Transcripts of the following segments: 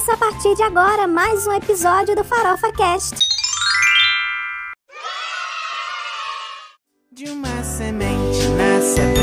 Começa a partir de agora mais um episódio do Farofa Cast. De uma semente nasce a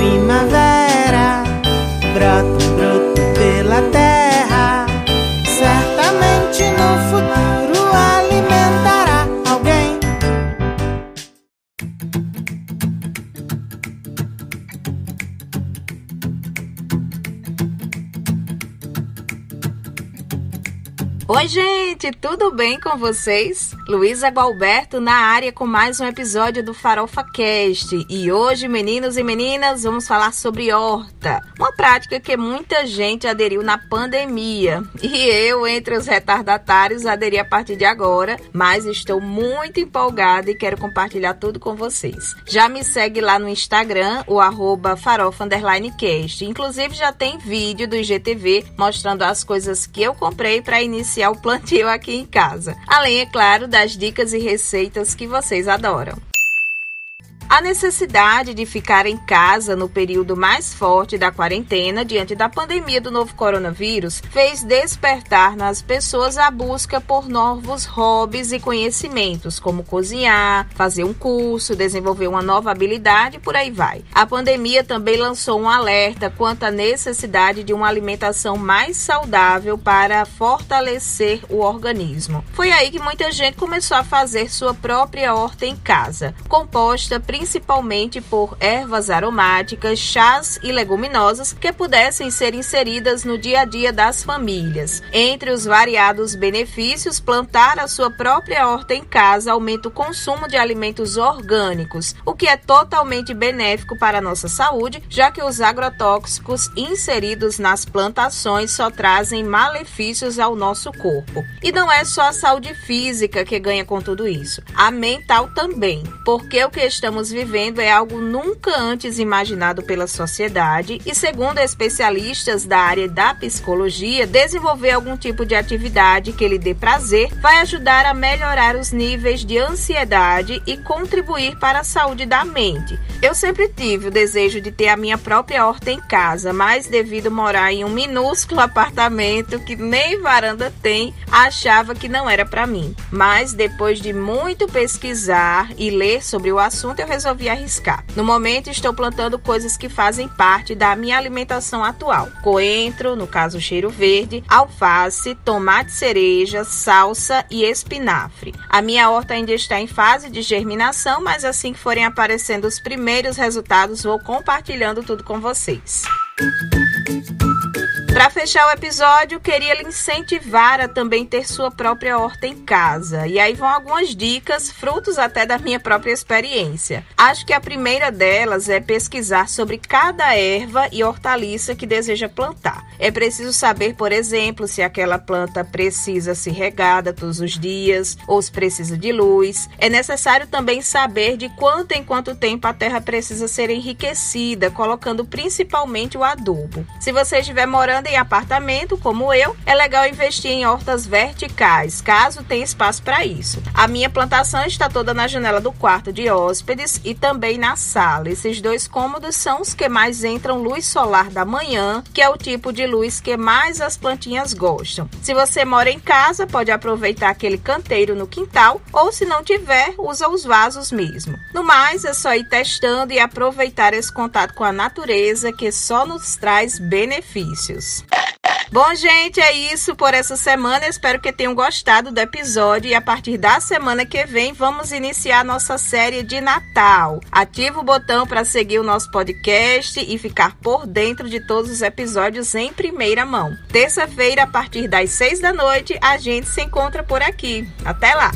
Oi, gente, tudo bem com vocês? Luísa Gualberto na área com mais um episódio do Farofa Cast. E hoje, meninos e meninas, vamos falar sobre horta, uma prática que muita gente aderiu na pandemia. E eu, entre os retardatários, aderi a partir de agora, mas estou muito empolgada e quero compartilhar tudo com vocês. Já me segue lá no Instagram, o arroba farofa_cast. Inclusive, já tem vídeo do IGTV mostrando as coisas que eu comprei para iniciar o plantio aqui em casa. Além, é claro, das dicas e receitas que vocês adoram. A necessidade de ficar em casa no período mais forte da quarentena diante da pandemia do novo coronavírus fez despertar nas pessoas a busca por novos hobbies e conhecimentos, como cozinhar, fazer um curso, desenvolver uma nova habilidade, por aí vai. A pandemia também lançou um alerta quanto à necessidade de uma alimentação mais saudável para fortalecer o organismo. Foi aí que muita gente começou a fazer sua própria horta em casa, composta principalmente por ervas aromáticas, chás e leguminosas que pudessem ser inseridas no dia a dia das famílias. Entre os variados benefícios, plantar a sua própria horta em casa aumenta o consumo de alimentos orgânicos, o que é totalmente benéfico para a nossa saúde, já que os agrotóxicos inseridos nas plantações só trazem malefícios ao nosso corpo. E não é só a saúde física que ganha com tudo isso, a mental também, porque o que estamos vivendo é algo nunca antes imaginado pela sociedade e, segundo especialistas da área da psicologia, desenvolver algum tipo de atividade que lhe dê prazer vai ajudar a melhorar os níveis de ansiedade e contribuir para a saúde da mente. Eu sempre tive o desejo de ter a minha própria horta em casa, mas devido morar em um minúsculo apartamento que nem varanda tem, achava que não era para mim. Mas depois de muito pesquisar e ler sobre o assunto, eu resolvi arriscar. No momento, estou plantando coisas que fazem parte da minha alimentação atual: coentro, no caso cheiro verde, alface, tomate cereja, salsa e espinafre. A minha horta ainda está em fase de germinação, mas assim que forem aparecendo os primeiros resultados, vou compartilhando tudo com vocês. Para fechar o episódio, queria lhe incentivar a também ter sua própria horta em casa. E aí vão algumas dicas, frutos até da minha própria experiência. Acho que a primeira delas é pesquisar sobre cada erva e hortaliça que deseja plantar. É preciso saber, por exemplo, se aquela planta precisa ser regada todos os dias ou se precisa de luz. É necessário também saber de quanto em quanto tempo a terra precisa ser enriquecida, colocando principalmente o adubo. Se você estiver morando em apartamento, como eu, é legal investir em hortas verticais, caso tenha espaço para isso. A minha plantação está toda na janela do quarto de hóspedes e também na sala. Esses dois cômodos são os que mais entram luz solar da manhã, que é o tipo de luz que mais as plantinhas gostam. Se você mora em casa, pode aproveitar aquele canteiro no quintal, ou se não tiver, usa os vasos mesmo. No mais, é só ir testando e aproveitar esse contato com a natureza que só nos traz benefícios. Bom, gente, é isso por essa semana. Espero que tenham gostado do episódio e a partir da semana que vem vamos iniciar nossa série de Natal. Ativa o botão para seguir o nosso podcast e ficar por dentro de todos os episódios em primeira mão. Terça-feira, a partir das seis da noite, a gente se encontra por aqui. Até lá!